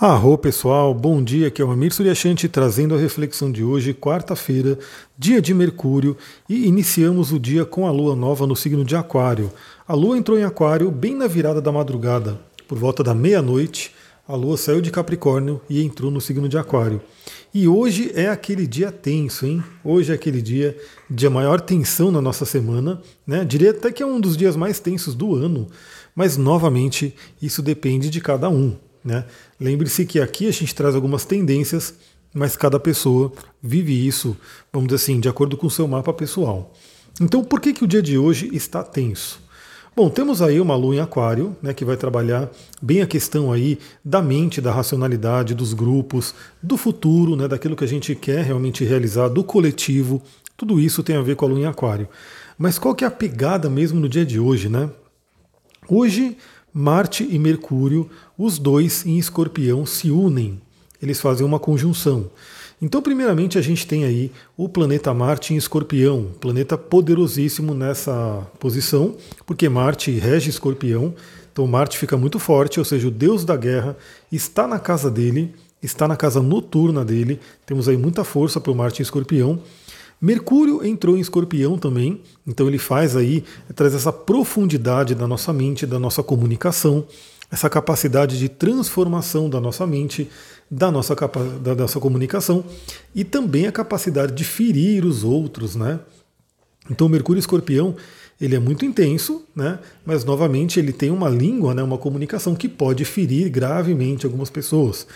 Arro pessoal, bom dia, aqui é o Amir Suryashanti trazendo a reflexão de hoje, quarta-feira, dia de Mercúrio, e iniciamos o dia com a lua nova no signo de Aquário. A lua entrou em Aquário bem na virada da madrugada, por volta da meia-noite, a lua saiu de Capricórnio e entrou no signo de Aquário. E hoje é aquele dia tenso, hein? Hoje é aquele dia de maior tensão na nossa semana, né? Diria até que é um dos dias mais tensos do ano, mas novamente isso depende de cada um. Né? Lembre-se que aqui a gente traz algumas tendências, mas cada pessoa vive isso, vamos dizer assim, de acordo com o seu mapa pessoal. Então, por que, que o dia de hoje está tenso? Bom, temos aí uma lua em aquário, né, que vai trabalhar bem a questão aí da mente, da racionalidade, dos grupos, do futuro, né, daquilo que a gente quer realmente realizar, do coletivo, tudo isso tem a ver com a lua em aquário. Mas qual que é a pegada mesmo no dia de hoje, né? Hoje Marte e Mercúrio, os dois em escorpião, se unem. Eles fazem uma conjunção. Então, primeiramente, a gente tem aí o planeta Marte em escorpião, planeta poderosíssimo nessa posição, porque Marte rege escorpião, então Marte fica muito forte, ou seja, o deus da guerra está na casa dele, está na casa noturna dele, temos aí muita força para o Marte em escorpião. Mercúrio entrou em escorpião também, então ele faz aí, traz essa profundidade da nossa mente, da nossa comunicação, essa capacidade de transformação da nossa mente, da nossa, da nossa comunicação e também a capacidade de ferir os outros, né? Então Mercúrio Escorpião ele é muito intenso, né? Mas novamente ele tem uma língua, né? Uma comunicação que pode ferir gravemente algumas pessoas.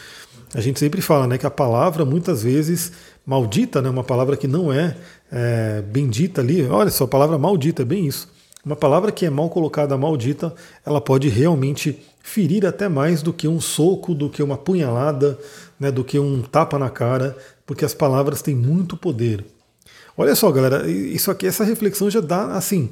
A gente sempre fala, né? Que a palavra muitas vezes maldita, né? uma palavra que não é, é bendita ali. Olha só, a palavra maldita é bem isso. Uma palavra que é mal colocada, maldita, ela pode realmente ferir até mais do que um soco, do que uma punhalada, né, do que um tapa na cara, porque as palavras têm muito poder. Olha só, galera, isso aqui, essa reflexão já dá assim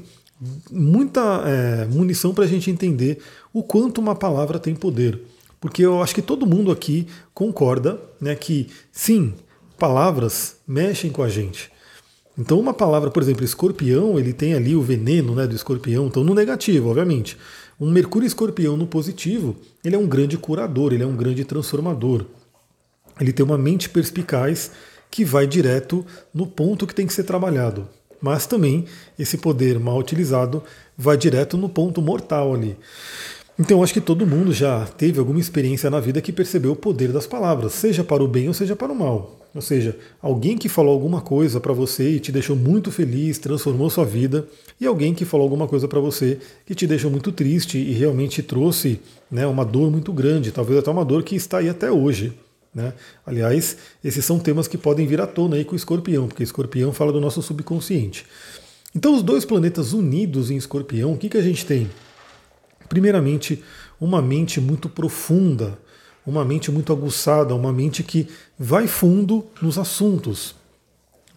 muita é, munição para a gente entender o quanto uma palavra tem poder. Porque eu acho que todo mundo aqui concorda né, que sim, palavras mexem com a gente. Então uma palavra, por exemplo, escorpião, ele tem ali o veneno né, do escorpião, então no negativo, obviamente. Um Mercúrio escorpião no positivo, ele é um grande curador, ele é um grande transformador. Ele tem uma mente perspicaz que vai direto no ponto que tem que ser trabalhado. Mas também esse poder mal utilizado vai direto no ponto mortal ali. Então, acho que todo mundo já teve alguma experiência na vida que percebeu o poder das palavras, seja para o bem ou seja para o mal. Ou seja, alguém que falou alguma coisa para você e te deixou muito feliz, transformou sua vida, e alguém que falou alguma coisa para você que te deixou muito triste e realmente trouxe né, uma dor muito grande, talvez até uma dor que está aí até hoje. Né? Aliás, esses são temas que podem vir à tona aí com o escorpião, porque escorpião fala do nosso subconsciente. Então, os dois planetas unidos em escorpião, o que, que a gente tem? Primeiramente, uma mente muito profunda, uma mente muito aguçada, uma mente que vai fundo nos assuntos,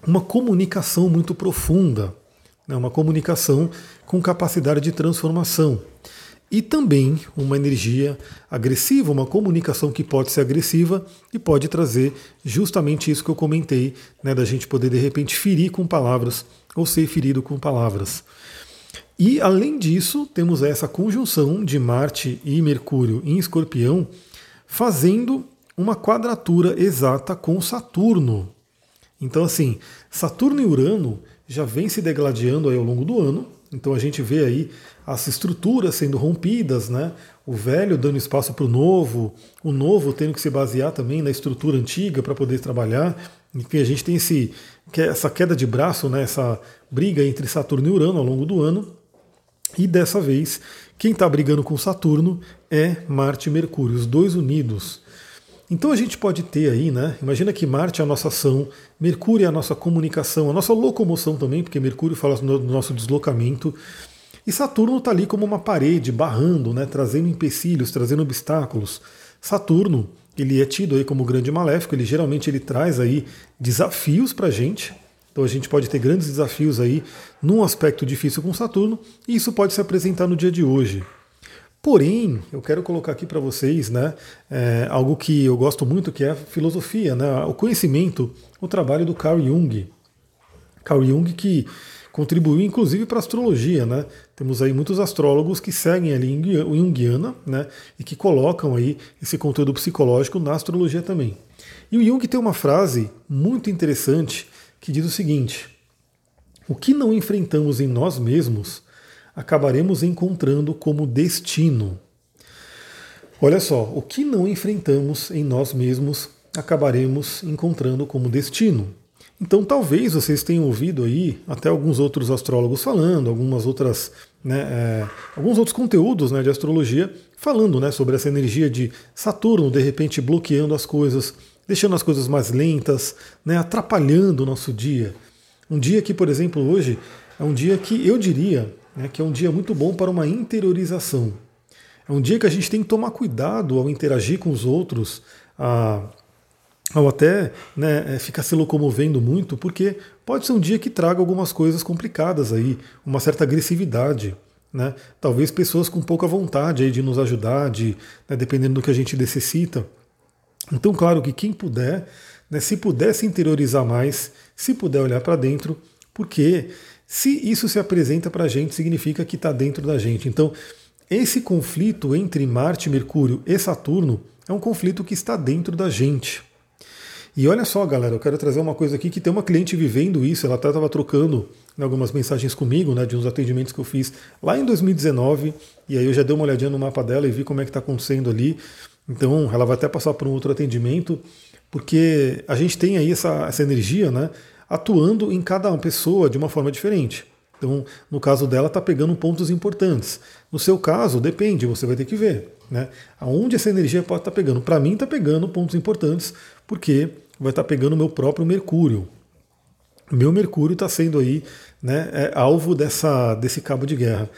uma comunicação muito profunda, né, uma comunicação com capacidade de transformação. E também uma energia agressiva, uma comunicação que pode ser agressiva e pode trazer justamente isso que eu comentei, né, da gente poder de repente ferir com palavras ou ser ferido com palavras. E além disso, temos essa conjunção de Marte e Mercúrio em Escorpião, fazendo uma quadratura exata com Saturno. Então, assim, Saturno e Urano já vem se degladiando aí ao longo do ano. Então a gente vê aí as estruturas sendo rompidas, né? O velho dando espaço para o novo, o novo tendo que se basear também na estrutura antiga para poder trabalhar. Enfim, a gente tem esse, essa queda de braço, né? essa briga entre Saturno e Urano ao longo do ano. E dessa vez, quem está brigando com Saturno é Marte e Mercúrio, os dois unidos. Então a gente pode ter aí, né? Imagina que Marte é a nossa ação, Mercúrio é a nossa comunicação, a nossa locomoção também, porque Mercúrio fala do nosso deslocamento. E Saturno está ali como uma parede, barrando, né? trazendo empecilhos, trazendo obstáculos. Saturno, ele é tido aí como grande maléfico, ele geralmente ele traz aí desafios para a gente, então a gente pode ter grandes desafios aí num aspecto difícil com Saturno, e isso pode se apresentar no dia de hoje. Porém, eu quero colocar aqui para vocês né, é, algo que eu gosto muito, que é a filosofia, né, o conhecimento, o trabalho do Carl Jung. Carl Jung que contribuiu inclusive para a astrologia, né? Temos aí muitos astrólogos que seguem ali o Jungiana, né? E que colocam aí esse conteúdo psicológico na astrologia também. E o Jung tem uma frase muito interessante que diz o seguinte: O que não enfrentamos em nós mesmos, acabaremos encontrando como destino. Olha só, o que não enfrentamos em nós mesmos, acabaremos encontrando como destino. Então, talvez vocês tenham ouvido aí até alguns outros astrólogos falando, algumas outras, né, é, alguns outros conteúdos né, de astrologia falando né, sobre essa energia de Saturno de repente bloqueando as coisas, deixando as coisas mais lentas, né, atrapalhando o nosso dia. Um dia que, por exemplo, hoje é um dia que eu diria né, que é um dia muito bom para uma interiorização. É um dia que a gente tem que tomar cuidado ao interagir com os outros, a ou até né, é, ficar se locomovendo muito, porque pode ser um dia que traga algumas coisas complicadas aí, uma certa agressividade. Né? Talvez pessoas com pouca vontade aí de nos ajudar, de, né, dependendo do que a gente necessita. Então, claro que quem puder, né, se puder se interiorizar mais, se puder olhar para dentro, porque se isso se apresenta para a gente, significa que está dentro da gente. Então, esse conflito entre Marte, Mercúrio e Saturno é um conflito que está dentro da gente. E olha só, galera, eu quero trazer uma coisa aqui que tem uma cliente vivendo isso, ela até estava trocando algumas mensagens comigo, né, de uns atendimentos que eu fiz lá em 2019, e aí eu já dei uma olhadinha no mapa dela e vi como é que está acontecendo ali. Então, ela vai até passar por um outro atendimento, porque a gente tem aí essa, essa energia, né, atuando em cada pessoa de uma forma diferente. Então, no caso dela, está pegando pontos importantes. No seu caso, depende, você vai ter que ver. Né? Aonde essa energia pode estar tá pegando? Para mim, está pegando pontos importantes, porque vai estar tá pegando o meu próprio Mercúrio. Meu Mercúrio está sendo aí né, é, alvo dessa, desse cabo de guerra.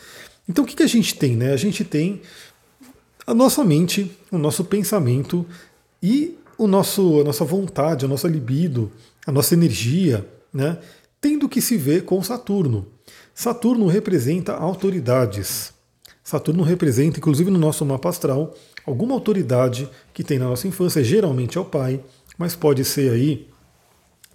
Então, o que, que a gente tem? Né? A gente tem a nossa mente, o nosso pensamento e o nosso, a nossa vontade, a nossa libido, a nossa energia, né, tendo que se ver com Saturno. Saturno representa autoridades. Saturno representa, inclusive no nosso mapa astral, alguma autoridade que tem na nossa infância, geralmente é o pai, mas pode ser aí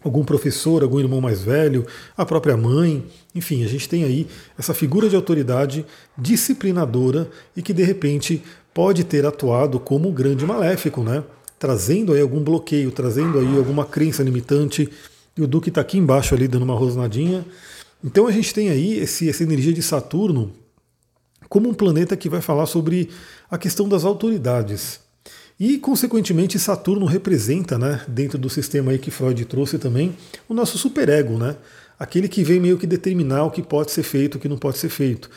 algum professor, algum irmão mais velho, a própria mãe, enfim, a gente tem aí essa figura de autoridade disciplinadora e que de repente pode ter atuado como um grande maléfico, né? Trazendo aí algum bloqueio, trazendo aí alguma crença limitante. E o Duque está aqui embaixo ali dando uma rosnadinha. Então a gente tem aí esse, essa energia de Saturno como um planeta que vai falar sobre a questão das autoridades. E, consequentemente, Saturno representa, né, dentro do sistema aí que Freud trouxe também, o nosso superego, né? Aquele que vem meio que determinar o que pode ser feito, o que não pode ser feito.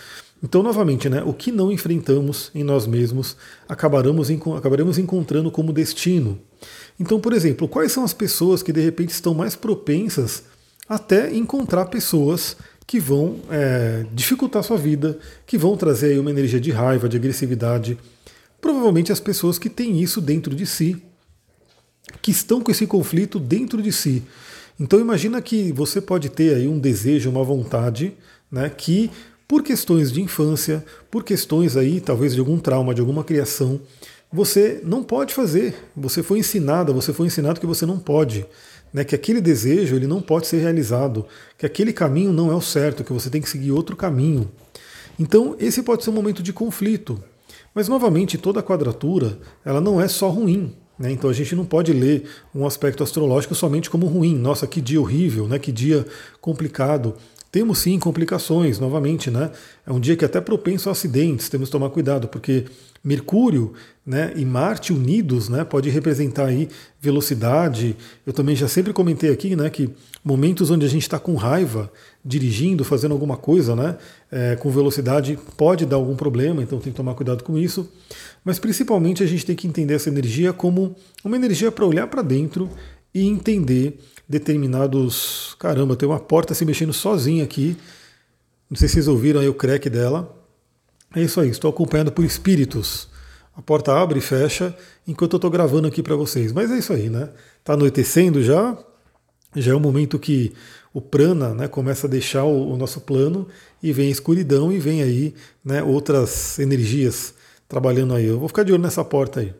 Então, novamente, né, o que não enfrentamos em nós mesmos acabaremos, acabaremos encontrando como destino. Então, por exemplo, quais são as pessoas que de repente estão mais propensas até encontrar pessoas que vão é, dificultar a sua vida, que vão trazer aí uma energia de raiva, de agressividade. Provavelmente as pessoas que têm isso dentro de si, que estão com esse conflito dentro de si. Então imagina que você pode ter aí um desejo, uma vontade, né, que por questões de infância, por questões aí talvez de algum trauma, de alguma criação, você não pode fazer. Você foi ensinada, você foi ensinado que você não pode né, que aquele desejo ele não pode ser realizado, que aquele caminho não é o certo, que você tem que seguir outro caminho. Então, esse pode ser um momento de conflito. Mas, novamente, toda quadratura ela não é só ruim. Né? Então, a gente não pode ler um aspecto astrológico somente como ruim. Nossa, que dia horrível, né? que dia complicado. Temos sim complicações, novamente, né? É um dia que é até propenso a acidentes, temos que tomar cuidado, porque Mercúrio né, e Marte unidos né, pode representar aí velocidade. Eu também já sempre comentei aqui né, que momentos onde a gente está com raiva, dirigindo, fazendo alguma coisa né, é, com velocidade, pode dar algum problema, então tem que tomar cuidado com isso. Mas principalmente a gente tem que entender essa energia como uma energia para olhar para dentro e entender determinados. Caramba, tem uma porta se mexendo sozinha aqui. Não sei se vocês ouviram aí o crack dela. É isso aí, estou acompanhado por espíritos. A porta abre e fecha enquanto eu estou gravando aqui para vocês. Mas é isso aí, né? Está anoitecendo já. Já é o momento que o prana né, começa a deixar o, o, nosso plano e vem a escuridão e vem aí né, outras energias trabalhando aí. Eu vou ficar de olho nessa porta aí.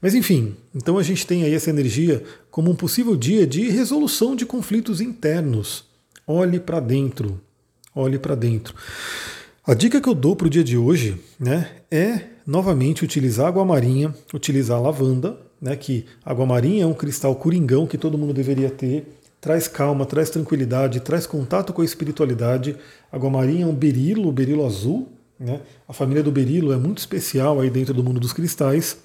Mas enfim, então a gente tem aí essa energia como um possível dia de resolução de conflitos internos. Olhe para dentro. olhe para dentro. A dica que eu dou para o dia de hoje né, é novamente utilizar água marinha, utilizar lavanda, né, que água marinha é um cristal coringão que todo mundo deveria ter, traz calma, traz tranquilidade, traz contato com a espiritualidade. Água marinha é um berilo, berilo azul. Né? A família do berilo é muito especial aí dentro do mundo dos cristais.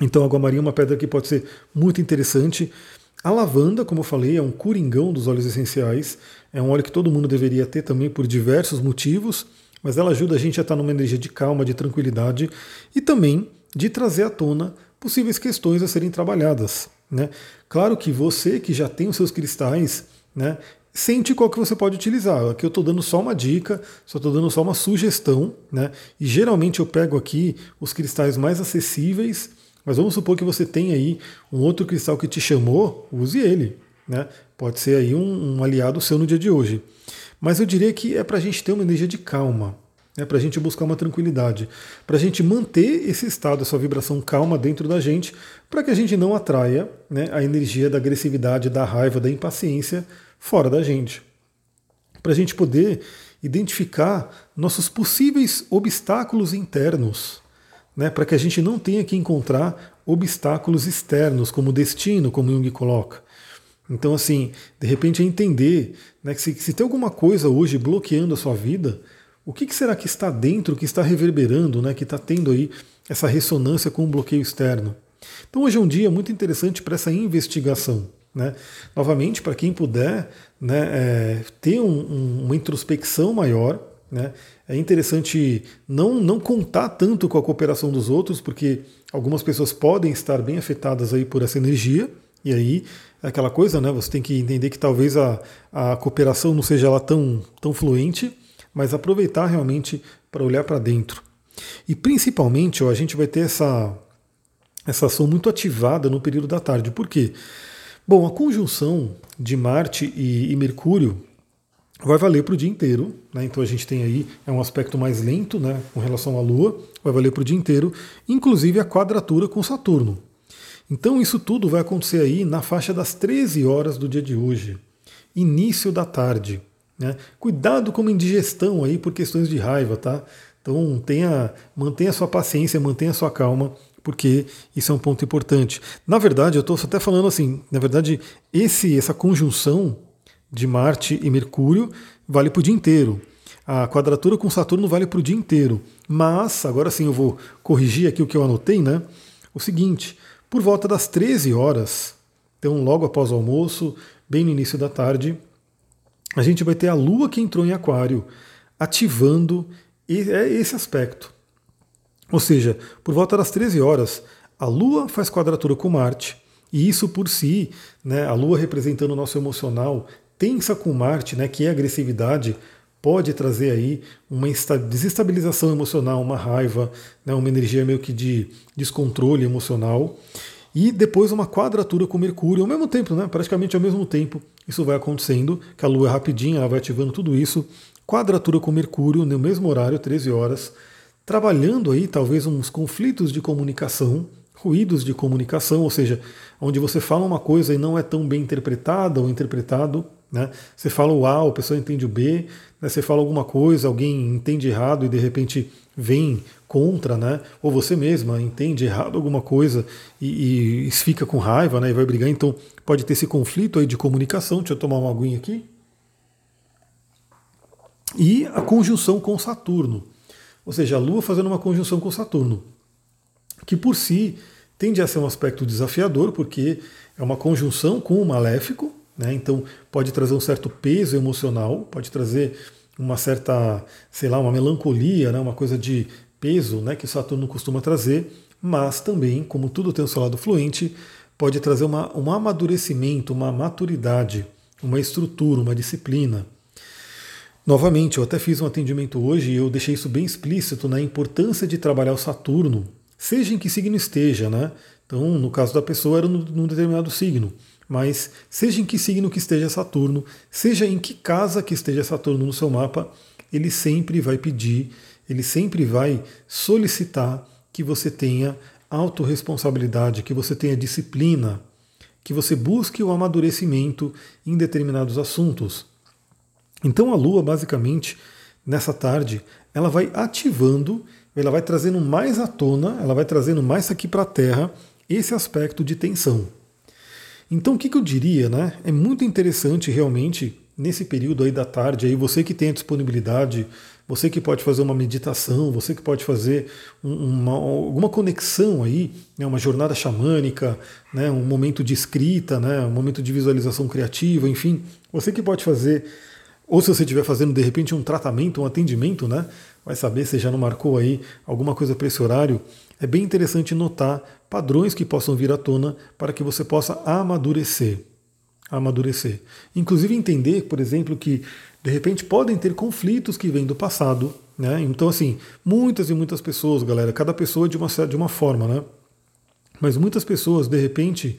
Então, a água marinha é uma pedra que pode ser muito interessante. A lavanda, como eu falei, é um coringão dos óleos essenciais. É um óleo que todo mundo deveria ter também por diversos motivos, mas ela ajuda a gente a estar numa energia de calma, de tranquilidade e também de trazer à tona possíveis questões a serem trabalhadas. Né? Claro que você que já tem os seus cristais, né, sente qual que você pode utilizar. Aqui eu estou dando só uma dica, só estou dando só uma sugestão, né? E geralmente eu pego aqui os cristais mais acessíveis mas vamos supor que você tem aí um outro cristal que te chamou, use ele. Né? Pode ser aí um, um aliado seu no dia de hoje. Mas eu diria que é para a gente ter uma energia de calma, é para a gente buscar uma tranquilidade, para a gente manter esse estado, essa vibração calma dentro da gente, para que a gente não atraia né, a energia da agressividade, da raiva, da impaciência fora da gente. Para a gente poder identificar nossos possíveis obstáculos internos né, para que a gente não tenha que encontrar obstáculos externos, como destino, como Jung coloca. Então, assim, de repente é entender né, que se, se tem alguma coisa hoje bloqueando a sua vida, o que, que será que está dentro, que está reverberando, né, que está tendo aí essa ressonância com o bloqueio externo? Então, hoje é um dia muito interessante para essa investigação. Né? Novamente, para quem puder né, é, ter um, um, uma introspecção maior, né? É interessante não, não contar tanto com a cooperação dos outros, porque algumas pessoas podem estar bem afetadas aí por essa energia, e aí é aquela coisa, né? Você tem que entender que talvez a, a cooperação não seja lá tão, tão fluente, mas aproveitar realmente para olhar para dentro. E principalmente ó, a gente vai ter essa, essa ação muito ativada no período da tarde. Por quê? Bom, a conjunção de Marte e, e Mercúrio vai valer para o dia inteiro. Né? Então a gente tem aí é um aspecto mais lento né, com relação à Lua, vai valer para o dia inteiro, inclusive a quadratura com Saturno. Então isso tudo vai acontecer aí na faixa das 13 horas do dia de hoje, início da tarde. Né? Cuidado com uma indigestão aí por questões de raiva, tá? Então tenha, mantenha sua paciência, mantenha sua calma, porque isso é um ponto importante. Na verdade, eu estou até falando assim, na verdade, esse, essa conjunção de Marte e Mercúrio vale para o dia inteiro. A quadratura com Saturno vale para o dia inteiro. Mas, agora sim eu vou corrigir aqui o que eu anotei, né? O seguinte, por volta das 13 horas, então logo após o almoço, bem no início da tarde, a gente vai ter a Lua que entrou em Aquário, ativando é esse aspecto. Ou seja, por volta das 13 horas, a Lua faz quadratura com Marte, e isso por si, né, a Lua representando o nosso emocional, tensa com Marte, né, que é agressividade, pode trazer aí uma desestabilização emocional, uma raiva, né, uma energia meio que de descontrole emocional. E depois uma quadratura com Mercúrio ao mesmo tempo, né, praticamente ao mesmo tempo. Isso vai acontecendo, que a Lua é rapidinha, ela vai ativando tudo isso. Quadratura com Mercúrio no mesmo horário, 13 horas, trabalhando aí talvez uns conflitos de comunicação, ruídos de comunicação, ou seja, onde você fala uma coisa e não é tão bem interpretada ou interpretado, né? Você fala o A, a pessoa entende o B, né? você fala alguma coisa, alguém entende errado e de repente vem contra, né? ou você mesma entende errado alguma coisa e, e fica com raiva né? e vai brigar. Então pode ter esse conflito aí de comunicação. Deixa eu tomar uma aguinha aqui. E a conjunção com Saturno. Ou seja, a Lua fazendo uma conjunção com Saturno. Que por si tende a ser um aspecto desafiador, porque é uma conjunção com o maléfico, né? Então pode trazer um certo peso emocional, pode trazer uma certa, sei lá, uma melancolia, né? uma coisa de peso né? que Saturno costuma trazer, mas também, como tudo tem o seu lado fluente, pode trazer uma, um amadurecimento, uma maturidade, uma estrutura, uma disciplina. Novamente, eu até fiz um atendimento hoje e eu deixei isso bem explícito na importância de trabalhar o Saturno, seja em que signo esteja, né? Então, no caso da pessoa, era num determinado signo. Mas seja em que signo que esteja Saturno, seja em que casa que esteja Saturno no seu mapa, ele sempre vai pedir, ele sempre vai solicitar que você tenha autorresponsabilidade, que você tenha disciplina, que você busque o amadurecimento em determinados assuntos. Então a Lua, basicamente, nessa tarde, ela vai ativando, ela vai trazendo mais à tona, ela vai trazendo mais aqui para a Terra esse aspecto de tensão. Então o que, que eu diria, né? É muito interessante realmente nesse período aí da tarde, aí você que tem a disponibilidade, você que pode fazer uma meditação, você que pode fazer uma, alguma conexão aí, né, uma jornada xamânica, né, um momento de escrita, né, um momento de visualização criativa, enfim, você que pode fazer, ou se você estiver fazendo de repente um tratamento, um atendimento, né, vai saber se já não marcou aí alguma coisa para esse horário, é bem interessante notar padrões que possam vir à tona para que você possa amadurecer amadurecer. Inclusive entender, por exemplo, que de repente podem ter conflitos que vêm do passado. Né? Então, assim, muitas e muitas pessoas, galera, cada pessoa de uma, de uma forma, né? Mas muitas pessoas, de repente,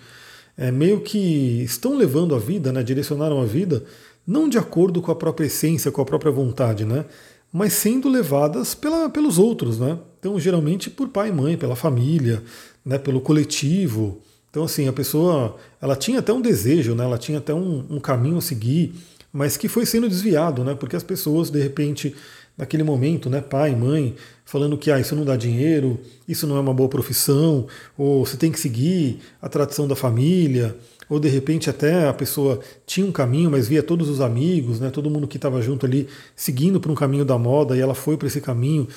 é, meio que estão levando a vida, né? direcionaram a vida, não de acordo com a própria essência, com a própria vontade, né? Mas sendo levadas pela, pelos outros. Né? Então, geralmente por pai e mãe, pela família, né? pelo coletivo, então, assim, a pessoa, ela tinha até um desejo, né? ela tinha até um, um caminho a seguir, mas que foi sendo desviado, né? Porque as pessoas, de repente, naquele momento, né, pai, mãe, falando que ah, isso não dá dinheiro, isso não é uma boa profissão, ou você tem que seguir a tradição da família, ou de repente até a pessoa tinha um caminho, mas via todos os amigos, né, todo mundo que estava junto ali seguindo para um caminho da moda e ela foi para esse caminho.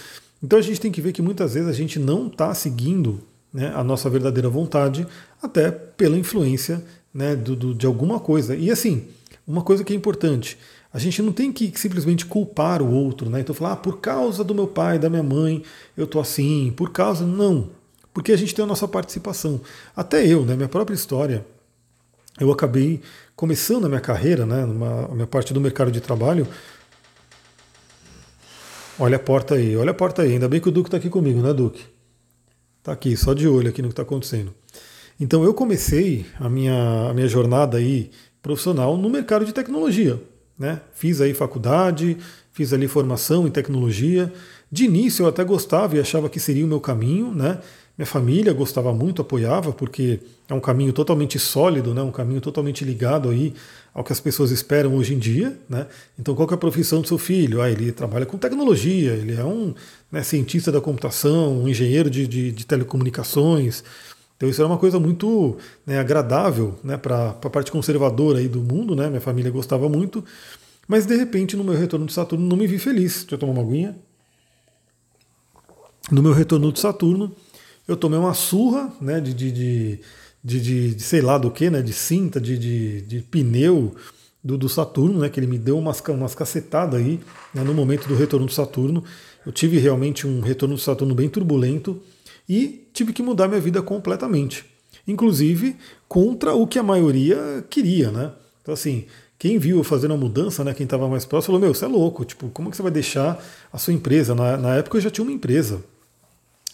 Então a gente tem que ver que muitas vezes a gente não está seguindo né, a nossa verdadeira vontade, até pela influência né, do, do, de alguma coisa. E assim, uma coisa que é importante, a gente não tem que simplesmente culpar o outro, né? Então falar, ah, por causa do meu pai, da minha mãe, eu tô assim, por causa. Não. Porque a gente tem a nossa participação. Até eu, né? Minha própria história, eu acabei começando a minha carreira, né? Numa, a minha parte do mercado de trabalho. Olha a porta aí, olha a porta aí. Ainda bem que o Duque está aqui comigo, né, Duque? Está aqui, só de olho aqui no que está acontecendo. Então eu comecei a minha, a minha jornada aí profissional no mercado de tecnologia. Né? Fiz aí faculdade, fiz ali formação em tecnologia. De início eu até gostava e achava que seria o meu caminho, né? Minha família gostava muito, apoiava, porque é um caminho totalmente sólido, né? um caminho totalmente ligado aí ao que as pessoas esperam hoje em dia. Né? Então, qual é a profissão do seu filho? Ah, ele trabalha com tecnologia, ele é um né, cientista da computação, um engenheiro de, de, de, telecomunicações. Então, isso era uma coisa muito né, agradável né, para a parte conservadora aí do mundo. Né? Minha família gostava muito. Mas, de repente, no meu retorno de Saturno, não me vi feliz. Deixa eu tomar uma aguinha. No meu retorno de Saturno, eu tomei uma surra né, de, de, de, de, de sei lá do que, né, de cinta, de, de, de pneu do, do, Saturno, né, que ele me deu umas, umas cacetadas aí né, no momento do retorno do Saturno. Eu tive realmente um retorno do Saturno bem turbulento e tive que mudar minha vida completamente. Inclusive contra o que a maioria queria, né? Então, assim, quem viu eu fazendo a mudança, né, quem estava mais próximo, falou: Meu, você é louco, tipo, como que você vai deixar a sua empresa? Na, na época eu já tinha uma empresa.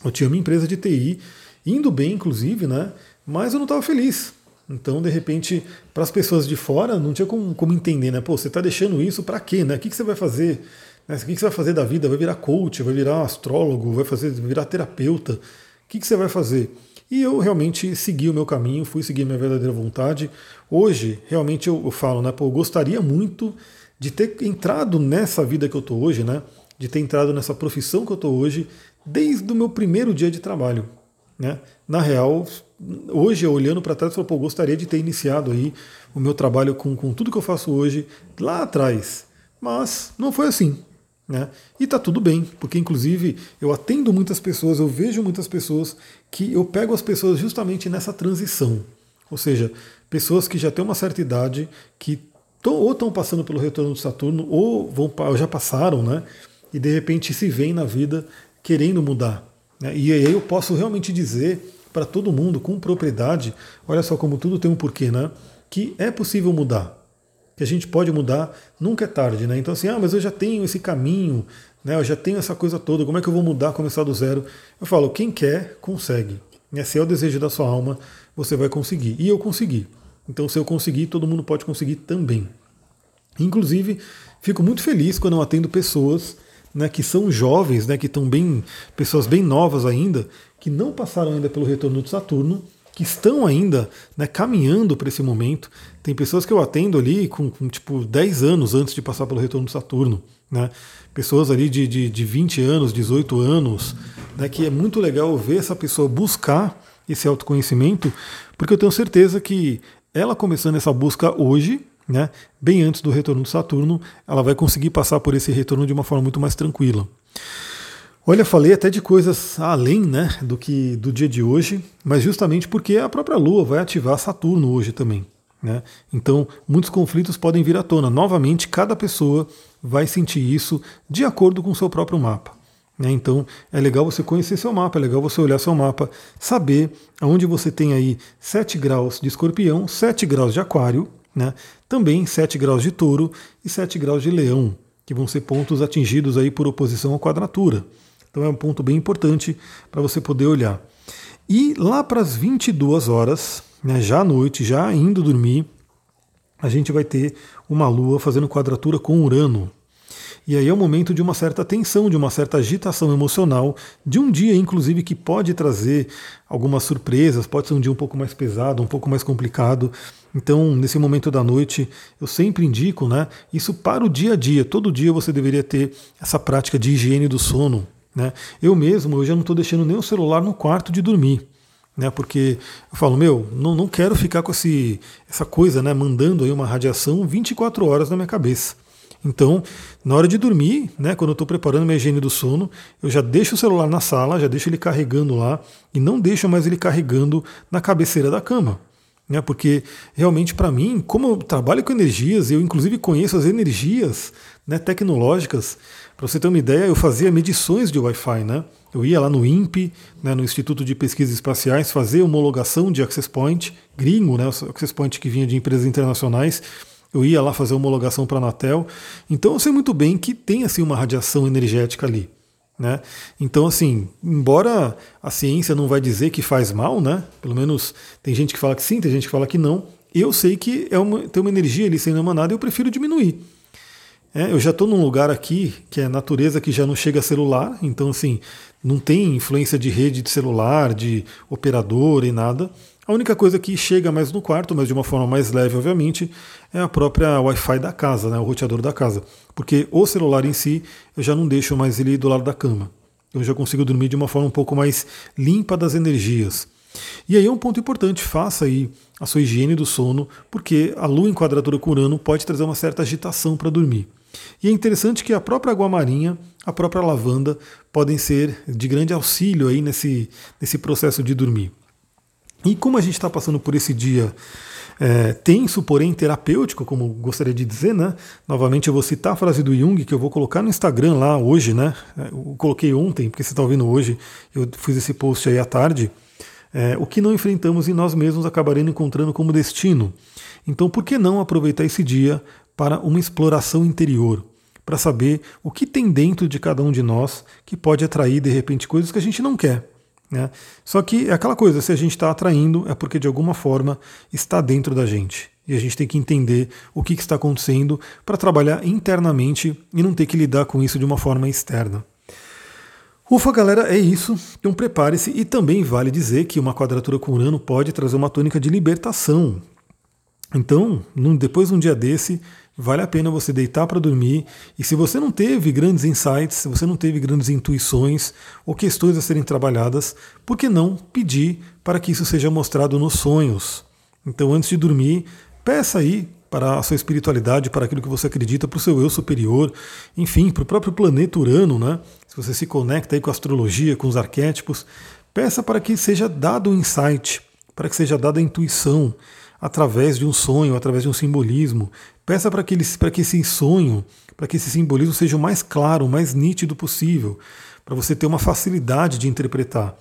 Eu tinha uma empresa de TI, indo bem, inclusive, né? Mas eu não estava feliz. Então, de repente, para as pessoas de fora, não tinha como, como entender, né? Pô, você está deixando isso para quê, né? O que, que você vai fazer? Né? O que, que você vai fazer da vida? Vai virar coach, vai virar astrólogo, vai, fazer, vai virar terapeuta? O que, que você vai fazer? E eu realmente segui o meu caminho, fui seguir a minha verdadeira vontade. Hoje, realmente eu, eu falo, né? Pô, eu gostaria muito de ter entrado nessa vida que eu estou hoje, né? De ter entrado nessa profissão que eu estou hoje, desde o meu primeiro dia de trabalho. Né? Na real, hoje, olhando para trás, eu falo, pô, gostaria de ter iniciado aí o meu trabalho com, com tudo que eu faço hoje lá atrás. Mas não foi assim. Né? E está tudo bem, porque inclusive eu atendo muitas pessoas, eu vejo muitas pessoas que eu pego as pessoas justamente nessa transição. Ou seja, pessoas que já têm uma certa idade, que tão, ou estão passando pelo retorno de Saturno, ou vão, já passaram, né? E de repente se veem na vida querendo mudar. Né? E aí eu posso realmente dizer para todo mundo com propriedade, olha só como tudo tem um porquê, né? Que é possível mudar, que a gente pode mudar, nunca é tarde, né? Então assim, ah, mas eu já tenho esse caminho, né? Eu já tenho essa coisa toda, como é que eu vou mudar, começar do zero? Eu falo, quem quer, consegue. Se é o desejo da sua alma, você vai conseguir. E eu consegui. Então se eu conseguir, todo mundo pode conseguir também. Inclusive, fico muito feliz quando eu atendo pessoas né, que são jovens, né, que estão bem, pessoas bem novas ainda, que não passaram ainda pelo retorno de Saturno que estão ainda né, caminhando para esse momento. Tem pessoas que eu atendo ali com, com, tipo 10 anos antes de passar pelo retorno de Saturno. Né? Pessoas ali de, de, de 20 anos, 18 anos, né, que é muito legal ver essa pessoa buscar esse autoconhecimento, porque eu tenho certeza que ela começando essa busca hoje, né, bem antes do retorno de Saturno, ela vai conseguir passar por esse retorno de uma forma muito mais tranquila. Olha, falei até de coisas além né, do que do dia de hoje, mas justamente porque a própria Lua vai ativar Saturno hoje também. Né? Então, muitos conflitos podem vir à tona. Novamente, cada pessoa vai sentir isso de acordo com o seu próprio mapa. Né? Então, é legal você conhecer seu mapa, é legal você olhar seu mapa, saber aonde você tem aí 7 graus de escorpião, 7 graus de aquário, né? também 7 graus de touro e 7 graus de leão, que vão ser pontos atingidos aí por oposição à quadratura. Então é um ponto bem importante para você poder olhar. E lá para as 22 horas, né, já à noite, já indo dormir, a gente vai ter uma Lua fazendo quadratura com Urano. E aí é o momento de uma certa tensão, de uma certa agitação emocional, de um dia, inclusive, que pode trazer algumas surpresas, pode ser um dia um pouco mais pesado, um pouco mais complicado. Então, nesse momento da noite, eu sempre indico, né? Isso para o dia a dia. Todo dia você deveria ter essa prática de higiene do sono, né? Eu mesmo, eu já não estou deixando nem o celular no quarto de dormir. Né, porque eu falo, meu, não, não quero ficar com esse, essa coisa, né, mandando aí uma radiação 24 horas na minha cabeça. Então, na hora de dormir, né, quando eu estou preparando minha higiene do sono, eu já deixo o celular na sala, já deixo ele carregando lá e não deixo mais ele carregando na cabeceira da cama. Né, porque realmente para mim, como eu trabalho com energias, eu inclusive conheço as energias né, tecnológicas, para você ter uma ideia, eu fazia medições de Wi-Fi, né? Eu ia lá no INPE, né, no Instituto de Pesquisas Espaciais, fazer homologação de Access Point, gringo, né, Access Point que vinha de empresas internacionais. Eu ia lá fazer homologação para a Anatel. Então eu sei muito bem que tem assim uma radiação energética ali. Né? Então, assim, embora a ciência não vai dizer que faz mal, né? Pelo menos tem gente que fala que sim, tem gente que fala que não. Eu sei que é uma, tem uma energia ali sendo emanada e eu prefiro diminuir. É, eu já estou num lugar aqui que é natureza que já não chega a celular, então assim, não tem influência de rede de celular, de operador e nada. A única coisa que chega mais no quarto, mas de uma forma mais leve, obviamente, é a própria Wi-Fi da casa, né, o roteador da casa. Porque o celular em si, eu já não deixo mais ele do lado da cama. Eu já consigo dormir de uma forma um pouco mais limpa das energias. E aí é um ponto importante, faça aí a sua higiene do sono, porque a lua em quadratura com Urano pode trazer uma certa agitação para dormir. E é interessante que a própria água marinha, a própria lavanda, podem ser de grande auxílio aí nesse, nesse processo de dormir. E como a gente está passando por esse dia é, tenso, porém terapêutico, como gostaria de dizer, né? Novamente eu vou citar a frase do Jung que eu vou colocar no Instagram lá hoje, né? Eu coloquei ontem, porque você está ouvindo hoje, eu fiz esse post aí à tarde. É, o que não enfrentamos em nós mesmos acabaremos encontrando como destino. Então, por que não aproveitar esse dia para uma exploração interior, para saber o que tem dentro de cada um de nós que pode atrair de repente coisas que a gente não quer. Né? Só que é aquela coisa, se a gente está atraindo, é porque de alguma forma está dentro da gente. E a gente tem que entender o que, que está acontecendo para trabalhar internamente e não ter que lidar com isso de uma forma externa. Ufa, galera, é isso. Então prepare-se e também vale dizer que uma quadratura com Urano pode trazer uma tônica de libertação. Então, depois de um dia desse, vale a pena você deitar para dormir. E se você não teve grandes insights, se você não teve grandes intuições ou questões a serem trabalhadas, por que não pedir para que isso seja mostrado nos sonhos? Então, antes de dormir, peça aí para a sua espiritualidade, para aquilo que você acredita, para o seu eu superior, enfim, para o próprio planeta Urano, né? Se você se conecta aí com a astrologia, com os arquétipos, peça para que seja dado o um insight, para que seja dada a intuição através de um sonho, através de um simbolismo. Peça para que, ele, para que esse sonho, para que esse simbolismo seja o mais claro, o mais nítido possível, para você ter uma facilidade de interpretar.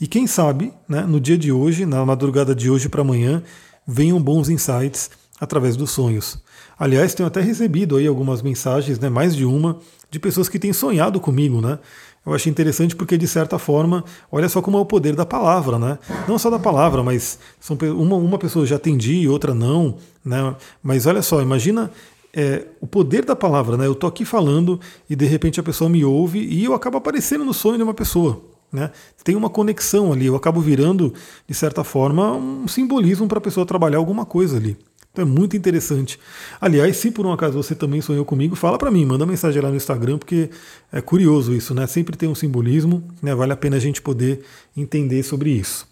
E quem sabe, né, no dia de hoje, na madrugada de hoje para amanhã, venham bons insights através dos sonhos. Aliás, tenho até recebido aí algumas mensagens, né, mais de uma, de pessoas que têm sonhado comigo, né? Eu achei interessante porque, de certa forma, olha só como é o poder da palavra, né? Não só da palavra, mas são, uma, uma pessoa já atendi outra não, né? Mas olha só, imagina é, o poder da palavra, né? Eu tô aqui falando e de repente a pessoa me ouve e eu acabo aparecendo no sonho de uma pessoa. Né? Tem uma conexão ali, eu acabo virando, de certa forma, um simbolismo para a pessoa trabalhar alguma coisa ali. Então é muito interessante. Aliás, se por um acaso você também sonhou comigo, fala para mim, manda mensagem lá no Instagram, porque é curioso isso, né? Sempre tem um simbolismo, né? Vale a pena a gente poder entender sobre isso.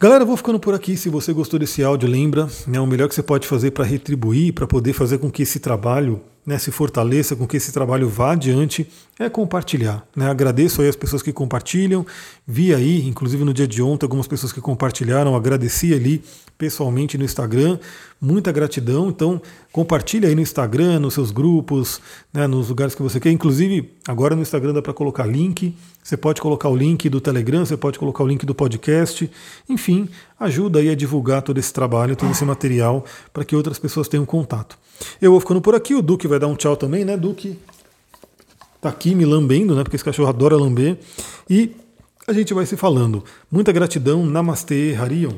Galera, eu vou ficando por aqui. Se você gostou desse áudio, lembra, né, o melhor que você pode fazer para retribuir, para poder fazer com que esse trabalho né, se fortaleça, com que esse trabalho vá adiante, é compartilhar. Né? Agradeço aí as pessoas que compartilham. Vi aí, inclusive no dia de ontem, algumas pessoas que compartilharam, agradeci ali pessoalmente no Instagram. Muita gratidão. Então, compartilhe aí no Instagram, nos seus grupos, né, nos lugares que você quer. Inclusive, agora no Instagram dá para colocar link. Você pode colocar o link do Telegram, você pode colocar o link do podcast. Enfim, ajuda aí a divulgar todo esse trabalho, todo esse material, para que outras pessoas tenham contato. Eu vou ficando por aqui, o Duque vai dar um tchau também, né, Duque? Tá aqui me lambendo, né? Porque esse cachorro adora lamber. E a gente vai se falando. Muita gratidão. Namastê, Harion.